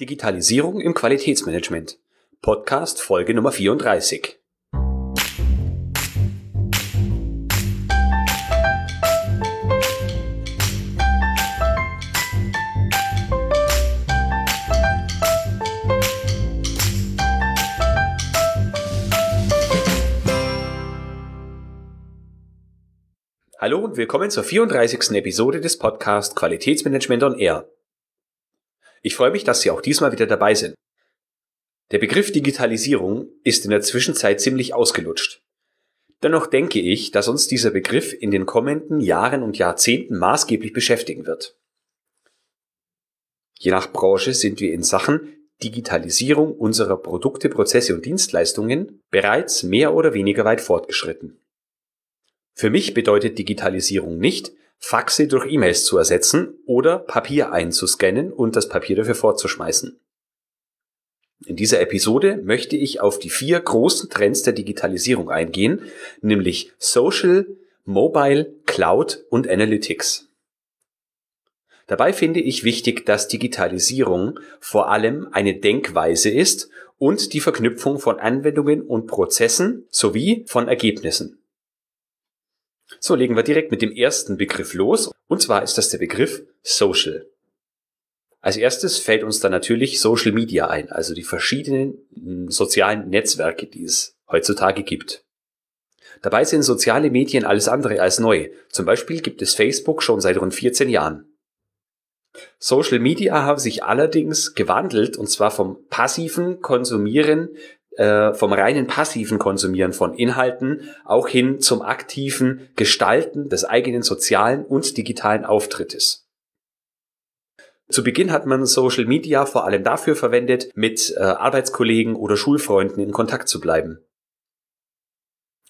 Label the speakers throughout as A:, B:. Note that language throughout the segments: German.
A: Digitalisierung im Qualitätsmanagement. Podcast Folge Nummer 34. Hallo und willkommen zur 34. Episode des Podcasts Qualitätsmanagement on Air. Ich freue mich, dass Sie auch diesmal wieder dabei sind. Der Begriff Digitalisierung ist in der Zwischenzeit ziemlich ausgelutscht. Dennoch denke ich, dass uns dieser Begriff in den kommenden Jahren und Jahrzehnten maßgeblich beschäftigen wird. Je nach Branche sind wir in Sachen Digitalisierung unserer Produkte, Prozesse und Dienstleistungen bereits mehr oder weniger weit fortgeschritten. Für mich bedeutet Digitalisierung nicht, Faxe durch E-Mails zu ersetzen oder Papier einzuscannen und das Papier dafür fortzuschmeißen. In dieser Episode möchte ich auf die vier großen Trends der Digitalisierung eingehen, nämlich Social, Mobile, Cloud und Analytics. Dabei finde ich wichtig, dass Digitalisierung vor allem eine Denkweise ist und die Verknüpfung von Anwendungen und Prozessen sowie von Ergebnissen. So legen wir direkt mit dem ersten Begriff los. Und zwar ist das der Begriff Social. Als erstes fällt uns da natürlich Social Media ein, also die verschiedenen hm, sozialen Netzwerke, die es heutzutage gibt. Dabei sind soziale Medien alles andere als neu. Zum Beispiel gibt es Facebook schon seit rund 14 Jahren. Social Media haben sich allerdings gewandelt und zwar vom passiven Konsumieren äh, vom reinen passiven Konsumieren von Inhalten auch hin zum aktiven Gestalten des eigenen sozialen und digitalen Auftrittes. Zu Beginn hat man Social Media vor allem dafür verwendet, mit äh, Arbeitskollegen oder Schulfreunden in Kontakt zu bleiben.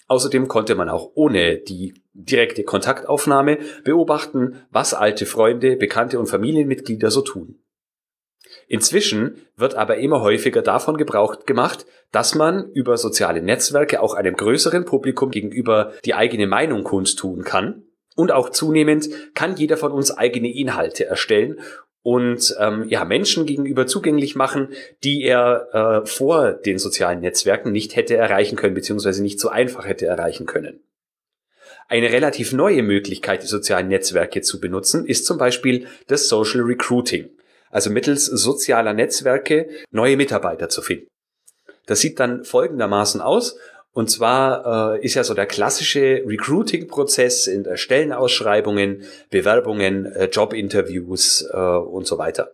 A: Außerdem konnte man auch ohne die direkte Kontaktaufnahme beobachten, was alte Freunde, Bekannte und Familienmitglieder so tun. Inzwischen wird aber immer häufiger davon Gebrauch gemacht, dass man über soziale Netzwerke auch einem größeren Publikum gegenüber die eigene Meinung kundtun kann. Und auch zunehmend kann jeder von uns eigene Inhalte erstellen und ähm, ja, Menschen gegenüber zugänglich machen, die er äh, vor den sozialen Netzwerken nicht hätte erreichen können, beziehungsweise nicht so einfach hätte erreichen können. Eine relativ neue Möglichkeit, die sozialen Netzwerke zu benutzen, ist zum Beispiel das Social Recruiting also mittels sozialer Netzwerke neue Mitarbeiter zu finden. Das sieht dann folgendermaßen aus. Und zwar äh, ist ja so der klassische Recruiting-Prozess in der Stellenausschreibungen, Bewerbungen, äh, Jobinterviews äh, und so weiter.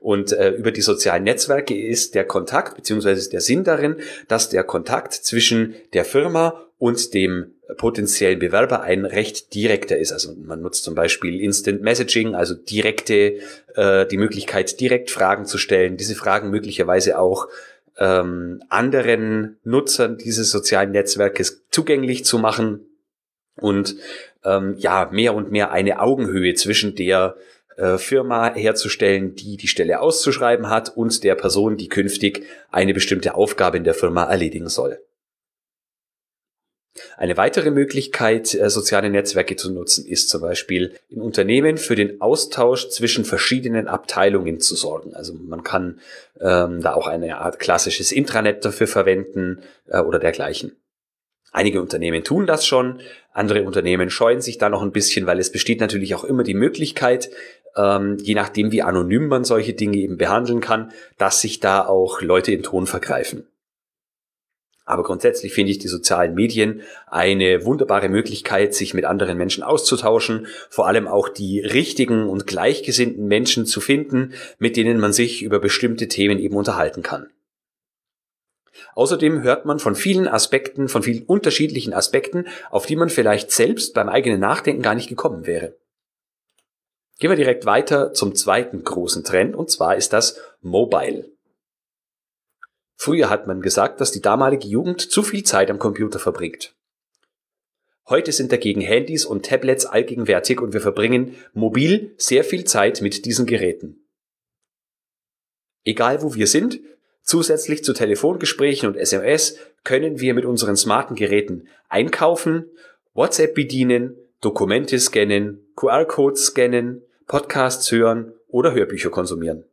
A: Und äh, über die sozialen Netzwerke ist der Kontakt beziehungsweise der Sinn darin, dass der Kontakt zwischen der Firma und dem potenziellen Bewerber ein recht direkter ist. Also man nutzt zum Beispiel Instant Messaging, also direkte, äh, die Möglichkeit, direkt Fragen zu stellen, diese Fragen möglicherweise auch ähm, anderen Nutzern dieses sozialen Netzwerkes zugänglich zu machen und ähm, ja, mehr und mehr eine Augenhöhe zwischen der äh, Firma herzustellen, die die Stelle auszuschreiben hat und der Person, die künftig eine bestimmte Aufgabe in der Firma erledigen soll. Eine weitere Möglichkeit, äh, soziale Netzwerke zu nutzen, ist zum Beispiel in Unternehmen für den Austausch zwischen verschiedenen Abteilungen zu sorgen. Also man kann ähm, da auch eine Art klassisches Intranet dafür verwenden äh, oder dergleichen. Einige Unternehmen tun das schon, andere Unternehmen scheuen sich da noch ein bisschen, weil es besteht natürlich auch immer die Möglichkeit, ähm, je nachdem wie anonym man solche Dinge eben behandeln kann, dass sich da auch Leute im Ton vergreifen. Aber grundsätzlich finde ich die sozialen Medien eine wunderbare Möglichkeit, sich mit anderen Menschen auszutauschen, vor allem auch die richtigen und gleichgesinnten Menschen zu finden, mit denen man sich über bestimmte Themen eben unterhalten kann. Außerdem hört man von vielen Aspekten, von vielen unterschiedlichen Aspekten, auf die man vielleicht selbst beim eigenen Nachdenken gar nicht gekommen wäre. Gehen wir direkt weiter zum zweiten großen Trend, und zwar ist das Mobile. Früher hat man gesagt, dass die damalige Jugend zu viel Zeit am Computer verbringt. Heute sind dagegen Handys und Tablets allgegenwärtig und wir verbringen mobil sehr viel Zeit mit diesen Geräten. Egal wo wir sind, zusätzlich zu Telefongesprächen und SMS können wir mit unseren smarten Geräten einkaufen, WhatsApp bedienen, Dokumente scannen, QR-Codes scannen, Podcasts hören oder Hörbücher konsumieren.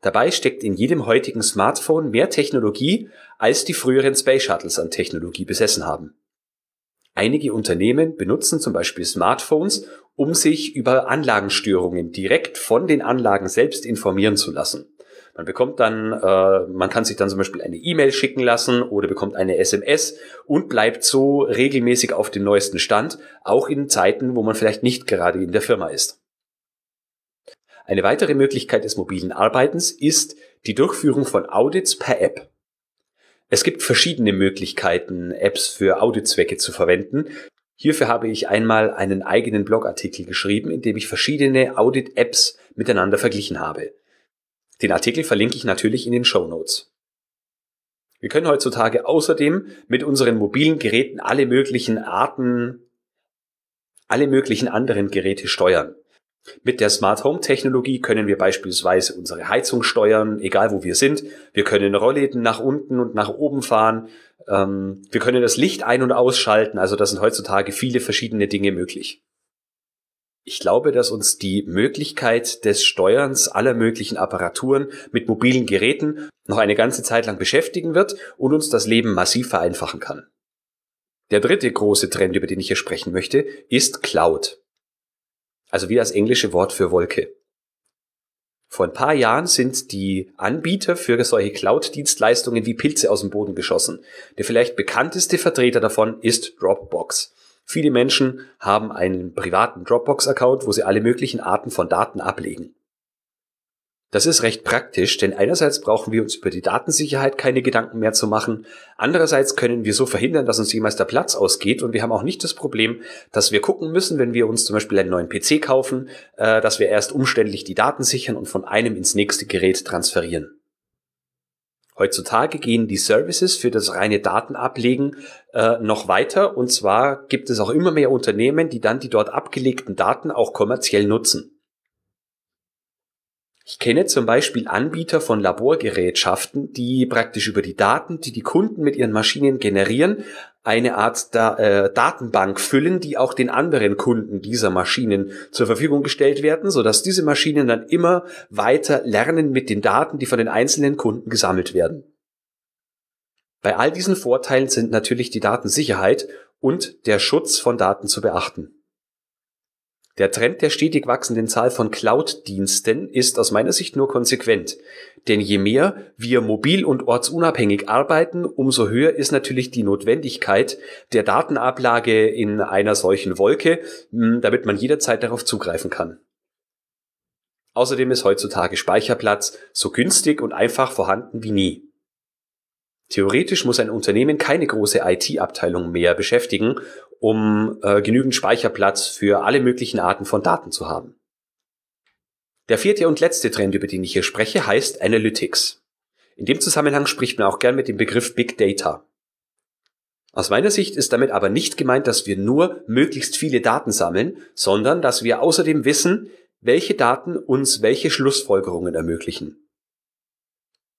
A: Dabei steckt in jedem heutigen Smartphone mehr Technologie, als die früheren Space Shuttles an Technologie besessen haben. Einige Unternehmen benutzen zum Beispiel Smartphones, um sich über Anlagenstörungen direkt von den Anlagen selbst informieren zu lassen. Man bekommt dann, äh, man kann sich dann zum Beispiel eine E-Mail schicken lassen oder bekommt eine SMS und bleibt so regelmäßig auf dem neuesten Stand, auch in Zeiten, wo man vielleicht nicht gerade in der Firma ist. Eine weitere Möglichkeit des mobilen Arbeitens ist die Durchführung von Audits per App. Es gibt verschiedene Möglichkeiten, Apps für Auditzwecke zu verwenden. Hierfür habe ich einmal einen eigenen Blogartikel geschrieben, in dem ich verschiedene Audit-Apps miteinander verglichen habe. Den Artikel verlinke ich natürlich in den Show Notes. Wir können heutzutage außerdem mit unseren mobilen Geräten alle möglichen Arten, alle möglichen anderen Geräte steuern. Mit der Smart Home Technologie können wir beispielsweise unsere Heizung steuern, egal wo wir sind. Wir können Rollläden nach unten und nach oben fahren. Ähm, wir können das Licht ein- und ausschalten. Also da sind heutzutage viele verschiedene Dinge möglich. Ich glaube, dass uns die Möglichkeit des Steuerns aller möglichen Apparaturen mit mobilen Geräten noch eine ganze Zeit lang beschäftigen wird und uns das Leben massiv vereinfachen kann. Der dritte große Trend, über den ich hier sprechen möchte, ist Cloud. Also wie das englische Wort für Wolke. Vor ein paar Jahren sind die Anbieter für solche Cloud-Dienstleistungen wie Pilze aus dem Boden geschossen. Der vielleicht bekannteste Vertreter davon ist Dropbox. Viele Menschen haben einen privaten Dropbox-Account, wo sie alle möglichen Arten von Daten ablegen. Das ist recht praktisch, denn einerseits brauchen wir uns über die Datensicherheit keine Gedanken mehr zu machen, andererseits können wir so verhindern, dass uns jemals der Platz ausgeht und wir haben auch nicht das Problem, dass wir gucken müssen, wenn wir uns zum Beispiel einen neuen PC kaufen, äh, dass wir erst umständlich die Daten sichern und von einem ins nächste Gerät transferieren. Heutzutage gehen die Services für das reine Datenablegen äh, noch weiter und zwar gibt es auch immer mehr Unternehmen, die dann die dort abgelegten Daten auch kommerziell nutzen. Ich kenne zum Beispiel Anbieter von Laborgerätschaften, die praktisch über die Daten, die die Kunden mit ihren Maschinen generieren, eine Art da äh, Datenbank füllen, die auch den anderen Kunden dieser Maschinen zur Verfügung gestellt werden, sodass diese Maschinen dann immer weiter lernen mit den Daten, die von den einzelnen Kunden gesammelt werden. Bei all diesen Vorteilen sind natürlich die Datensicherheit und der Schutz von Daten zu beachten. Der Trend der stetig wachsenden Zahl von Cloud-Diensten ist aus meiner Sicht nur konsequent. Denn je mehr wir mobil und ortsunabhängig arbeiten, umso höher ist natürlich die Notwendigkeit der Datenablage in einer solchen Wolke, hm, damit man jederzeit darauf zugreifen kann. Außerdem ist heutzutage Speicherplatz so günstig und einfach vorhanden wie nie. Theoretisch muss ein Unternehmen keine große IT-Abteilung mehr beschäftigen, um äh, genügend Speicherplatz für alle möglichen Arten von Daten zu haben. Der vierte und letzte Trend, über den ich hier spreche, heißt Analytics. In dem Zusammenhang spricht man auch gern mit dem Begriff Big Data. Aus meiner Sicht ist damit aber nicht gemeint, dass wir nur möglichst viele Daten sammeln, sondern dass wir außerdem wissen, welche Daten uns welche Schlussfolgerungen ermöglichen.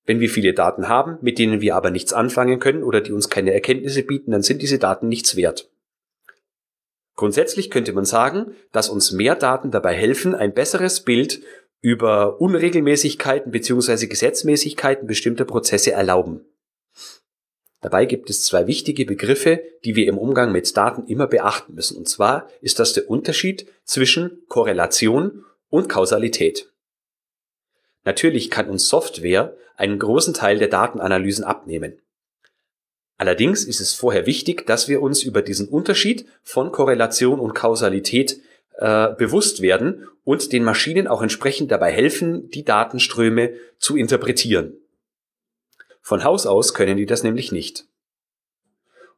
A: Wenn wir viele Daten haben, mit denen wir aber nichts anfangen können oder die uns keine Erkenntnisse bieten, dann sind diese Daten nichts wert. Grundsätzlich könnte man sagen, dass uns mehr Daten dabei helfen, ein besseres Bild über Unregelmäßigkeiten bzw. Gesetzmäßigkeiten bestimmter Prozesse erlauben. Dabei gibt es zwei wichtige Begriffe, die wir im Umgang mit Daten immer beachten müssen. Und zwar ist das der Unterschied zwischen Korrelation und Kausalität. Natürlich kann uns Software einen großen Teil der Datenanalysen abnehmen. Allerdings ist es vorher wichtig, dass wir uns über diesen Unterschied von Korrelation und Kausalität äh, bewusst werden und den Maschinen auch entsprechend dabei helfen, die Datenströme zu interpretieren. Von Haus aus können die das nämlich nicht.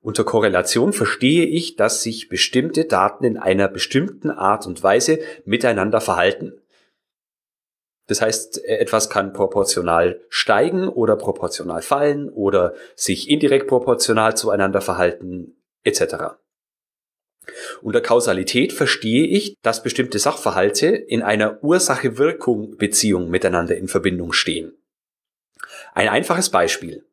A: Unter Korrelation verstehe ich, dass sich bestimmte Daten in einer bestimmten Art und Weise miteinander verhalten. Das heißt, etwas kann proportional steigen oder proportional fallen oder sich indirekt proportional zueinander verhalten, etc. Unter Kausalität verstehe ich, dass bestimmte Sachverhalte in einer Ursache-Wirkung-Beziehung miteinander in Verbindung stehen. Ein einfaches Beispiel.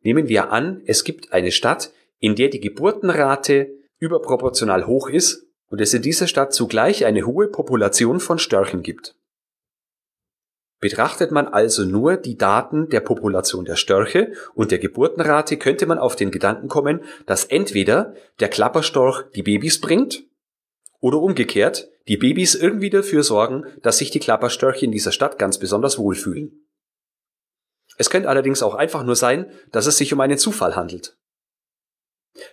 A: Nehmen wir an, es gibt eine Stadt, in der die Geburtenrate überproportional hoch ist und es in dieser Stadt zugleich eine hohe Population von Störchen gibt. Betrachtet man also nur die Daten der Population der Störche und der Geburtenrate, könnte man auf den Gedanken kommen, dass entweder der Klapperstorch die Babys bringt oder umgekehrt die Babys irgendwie dafür sorgen, dass sich die Klapperstörche in dieser Stadt ganz besonders wohlfühlen. Es könnte allerdings auch einfach nur sein, dass es sich um einen Zufall handelt.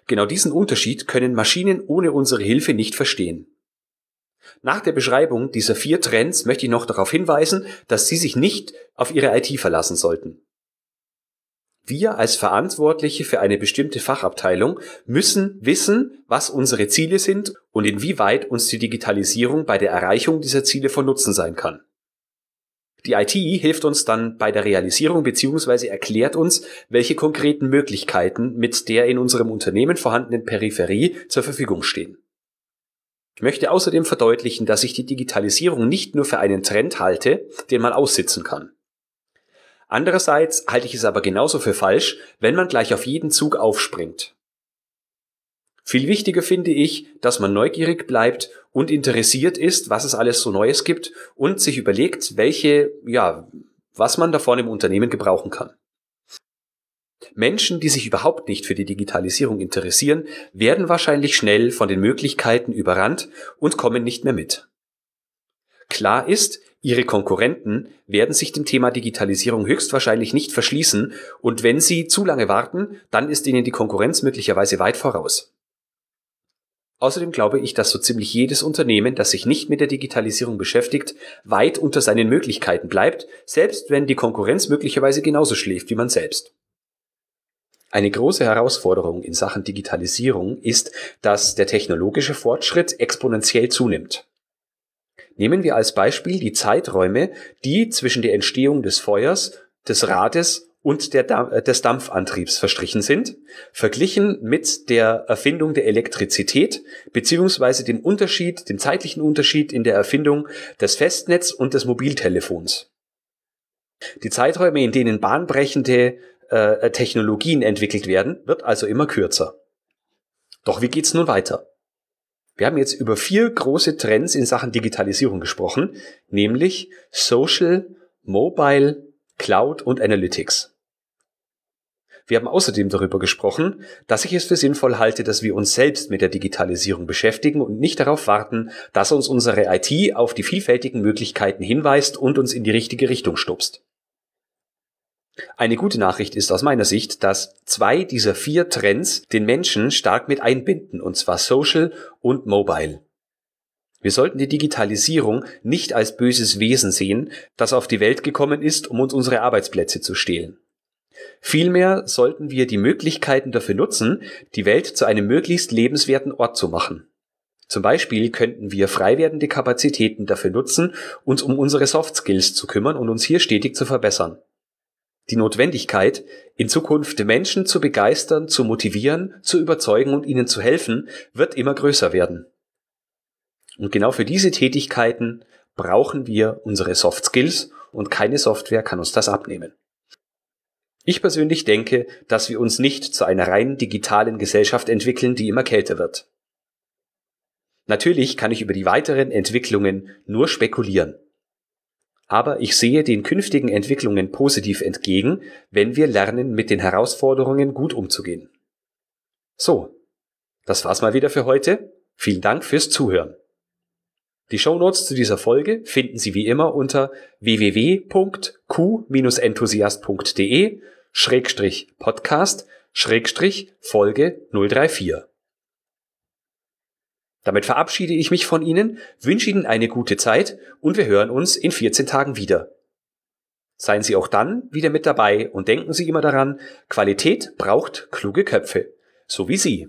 A: Genau diesen Unterschied können Maschinen ohne unsere Hilfe nicht verstehen. Nach der Beschreibung dieser vier Trends möchte ich noch darauf hinweisen, dass Sie sich nicht auf Ihre IT verlassen sollten. Wir als Verantwortliche für eine bestimmte Fachabteilung müssen wissen, was unsere Ziele sind und inwieweit uns die Digitalisierung bei der Erreichung dieser Ziele von Nutzen sein kann. Die IT hilft uns dann bei der Realisierung bzw. erklärt uns, welche konkreten Möglichkeiten mit der in unserem Unternehmen vorhandenen Peripherie zur Verfügung stehen. Ich möchte außerdem verdeutlichen, dass ich die Digitalisierung nicht nur für einen Trend halte, den man aussitzen kann. Andererseits halte ich es aber genauso für falsch, wenn man gleich auf jeden Zug aufspringt. Viel wichtiger finde ich, dass man neugierig bleibt und interessiert ist, was es alles so Neues gibt und sich überlegt, welche, ja, was man davon im Unternehmen gebrauchen kann. Menschen, die sich überhaupt nicht für die Digitalisierung interessieren, werden wahrscheinlich schnell von den Möglichkeiten überrannt und kommen nicht mehr mit. Klar ist, ihre Konkurrenten werden sich dem Thema Digitalisierung höchstwahrscheinlich nicht verschließen und wenn sie zu lange warten, dann ist ihnen die Konkurrenz möglicherweise weit voraus. Außerdem glaube ich, dass so ziemlich jedes Unternehmen, das sich nicht mit der Digitalisierung beschäftigt, weit unter seinen Möglichkeiten bleibt, selbst wenn die Konkurrenz möglicherweise genauso schläft wie man selbst. Eine große Herausforderung in Sachen Digitalisierung ist, dass der technologische Fortschritt exponentiell zunimmt. Nehmen wir als Beispiel die Zeiträume, die zwischen der Entstehung des Feuers, des Rades und der, äh, des Dampfantriebs verstrichen sind, verglichen mit der Erfindung der Elektrizität beziehungsweise dem Unterschied, dem zeitlichen Unterschied in der Erfindung des Festnetz und des Mobiltelefons. Die Zeiträume, in denen bahnbrechende äh, Technologien entwickelt werden, wird also immer kürzer. Doch wie geht's nun weiter? Wir haben jetzt über vier große Trends in Sachen Digitalisierung gesprochen, nämlich Social, Mobile, Cloud und Analytics. Wir haben außerdem darüber gesprochen, dass ich es für sinnvoll halte, dass wir uns selbst mit der Digitalisierung beschäftigen und nicht darauf warten, dass uns unsere IT auf die vielfältigen Möglichkeiten hinweist und uns in die richtige Richtung stupst. Eine gute Nachricht ist aus meiner Sicht, dass zwei dieser vier Trends den Menschen stark mit einbinden, und zwar Social und Mobile. Wir sollten die Digitalisierung nicht als böses Wesen sehen, das auf die Welt gekommen ist, um uns unsere Arbeitsplätze zu stehlen. Vielmehr sollten wir die Möglichkeiten dafür nutzen, die Welt zu einem möglichst lebenswerten Ort zu machen. Zum Beispiel könnten wir frei werdende Kapazitäten dafür nutzen, uns um unsere Soft Skills zu kümmern und uns hier stetig zu verbessern. Die Notwendigkeit, in Zukunft Menschen zu begeistern, zu motivieren, zu überzeugen und ihnen zu helfen, wird immer größer werden. Und genau für diese Tätigkeiten brauchen wir unsere Soft Skills und keine Software kann uns das abnehmen. Ich persönlich denke, dass wir uns nicht zu einer rein digitalen Gesellschaft entwickeln, die immer kälter wird. Natürlich kann ich über die weiteren Entwicklungen nur spekulieren. Aber ich sehe den künftigen Entwicklungen positiv entgegen, wenn wir lernen, mit den Herausforderungen gut umzugehen. So, das war's mal wieder für heute. Vielen Dank fürs Zuhören. Die Shownotes zu dieser Folge finden Sie wie immer unter www.q-enthusiast.de Schrägstrich Podcast Schrägstrich Folge 034. Damit verabschiede ich mich von Ihnen, wünsche Ihnen eine gute Zeit und wir hören uns in 14 Tagen wieder. Seien Sie auch dann wieder mit dabei und denken Sie immer daran, Qualität braucht kluge Köpfe, so wie Sie.